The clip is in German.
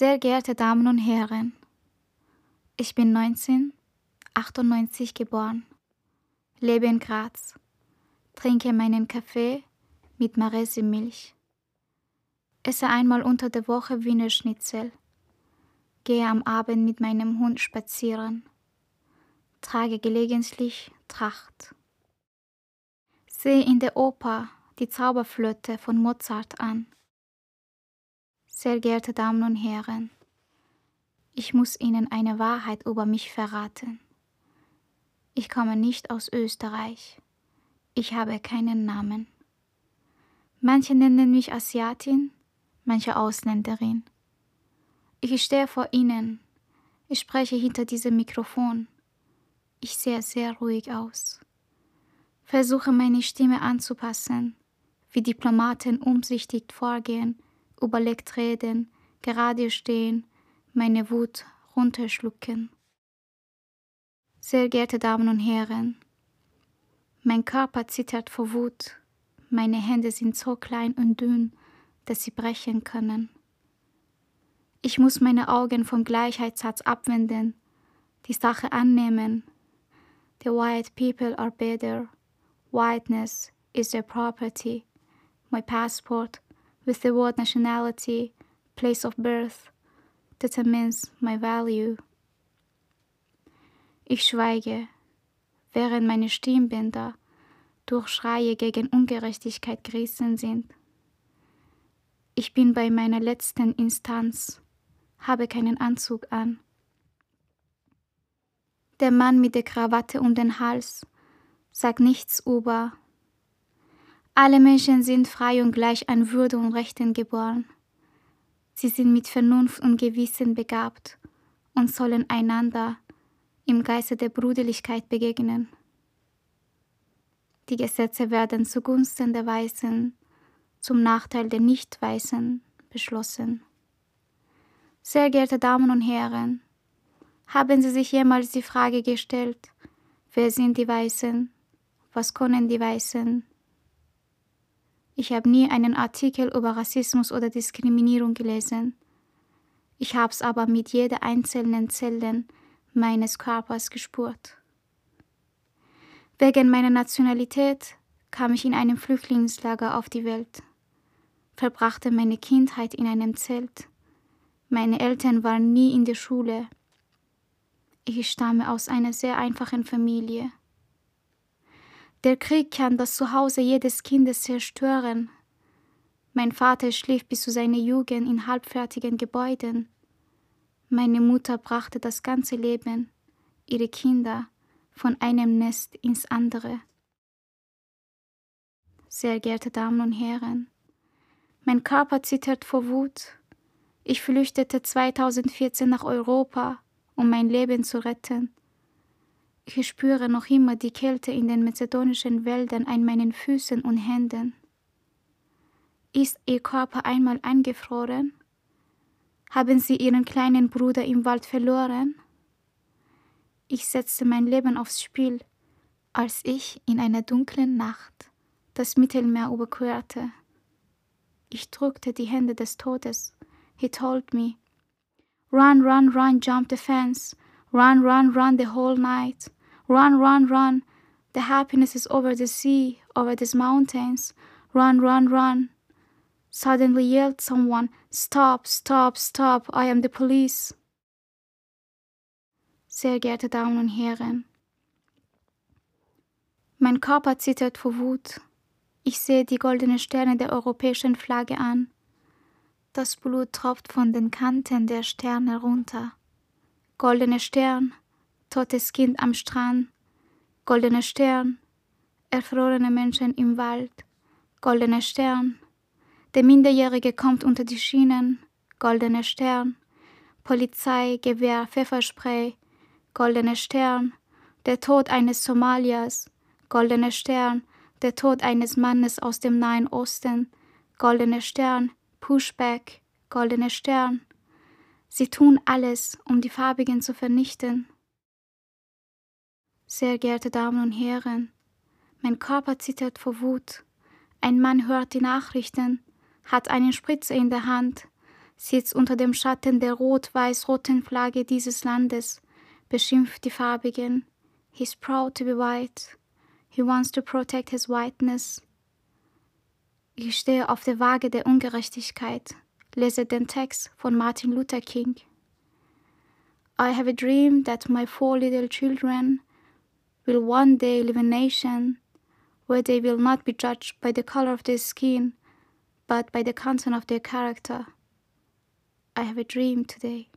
Sehr geehrte Damen und Herren, ich bin 1998 geboren, lebe in Graz, trinke meinen Kaffee mit Marese-Milch, esse einmal unter der Woche Wiener Schnitzel, gehe am Abend mit meinem Hund spazieren, trage gelegentlich Tracht, sehe in der Oper die Zauberflöte von Mozart an. Sehr geehrte Damen und Herren, ich muss Ihnen eine Wahrheit über mich verraten. Ich komme nicht aus Österreich. Ich habe keinen Namen. Manche nennen mich Asiatin, manche Ausländerin. Ich stehe vor Ihnen. Ich spreche hinter diesem Mikrofon. Ich sehe sehr ruhig aus. Versuche meine Stimme anzupassen, wie Diplomaten umsichtig vorgehen, überlegt reden, gerade stehen, meine Wut runterschlucken. Sehr geehrte Damen und Herren, mein Körper zittert vor Wut, meine Hände sind so klein und dünn, dass sie brechen können. Ich muss meine Augen vom Gleichheitssatz abwenden, die Sache annehmen. The white people are better. Whiteness is their property. My passport, with the word nationality, place of birth, determines my value. Ich schweige, während meine Stimmbänder durch Schreie gegen Ungerechtigkeit gerissen sind. Ich bin bei meiner letzten Instanz, habe keinen Anzug an. Der Mann mit der Krawatte um den Hals sagt nichts über. Alle Menschen sind frei und gleich an Würde und Rechten geboren. Sie sind mit Vernunft und Gewissen begabt und sollen einander im Geiste der Brüderlichkeit begegnen. Die Gesetze werden zugunsten der Weißen, zum Nachteil der Nicht-Weißen beschlossen. Sehr geehrte Damen und Herren, haben Sie sich jemals die Frage gestellt, wer sind die Weißen, was können die Weißen, ich habe nie einen Artikel über Rassismus oder Diskriminierung gelesen. Ich habe es aber mit jeder einzelnen Zelle meines Körpers gespürt. Wegen meiner Nationalität kam ich in einem Flüchtlingslager auf die Welt, verbrachte meine Kindheit in einem Zelt. Meine Eltern waren nie in der Schule. Ich stamme aus einer sehr einfachen Familie. Der Krieg kann das Zuhause jedes Kindes zerstören. Mein Vater schlief bis zu seiner Jugend in halbfertigen Gebäuden. Meine Mutter brachte das ganze Leben, ihre Kinder, von einem Nest ins andere. Sehr geehrte Damen und Herren, mein Körper zittert vor Wut. Ich flüchtete 2014 nach Europa, um mein Leben zu retten. Ich spüre noch immer die Kälte in den mazedonischen Wäldern an meinen Füßen und Händen. Ist Ihr Körper einmal eingefroren? Haben Sie Ihren kleinen Bruder im Wald verloren? Ich setzte mein Leben aufs Spiel, als ich in einer dunklen Nacht das Mittelmeer überquerte. Ich drückte die Hände des Todes. He told me, Run, run, run, jump the fence. Run, run, run the whole night. Run, run, run. The happiness is over the sea, over these mountains. Run, run, run. Suddenly yelled someone, Stop, stop, stop, I am the police. Sehr geehrte Damen und Herren, mein Körper zittert vor Wut. Ich sehe die goldenen Sterne der europäischen Flagge an. Das Blut tropft von den Kanten der Sterne runter. Goldene Stern, totes Kind am Strand, goldener Stern, erfrorene Menschen im Wald, goldener Stern, der Minderjährige kommt unter die Schienen, goldener Stern, Polizei, Gewehr, Pfefferspray, goldener Stern, der Tod eines Somaliers, goldener Stern, der Tod eines Mannes aus dem Nahen Osten, goldener Stern, Pushback, goldener Stern. Sie tun alles, um die Farbigen zu vernichten. Sehr geehrte Damen und Herren, mein Körper zittert vor Wut. Ein Mann hört die Nachrichten, hat eine Spritze in der Hand, sitzt unter dem Schatten der rot-weiß-roten Flagge dieses Landes, beschimpft die Farbigen. He's proud to be white. He wants to protect his whiteness. Ich stehe auf der Waage der Ungerechtigkeit, lese den Text von Martin Luther King. I have a dream that my four little children will one day live a nation where they will not be judged by the color of their skin, but by the content of their character. I have a dream today.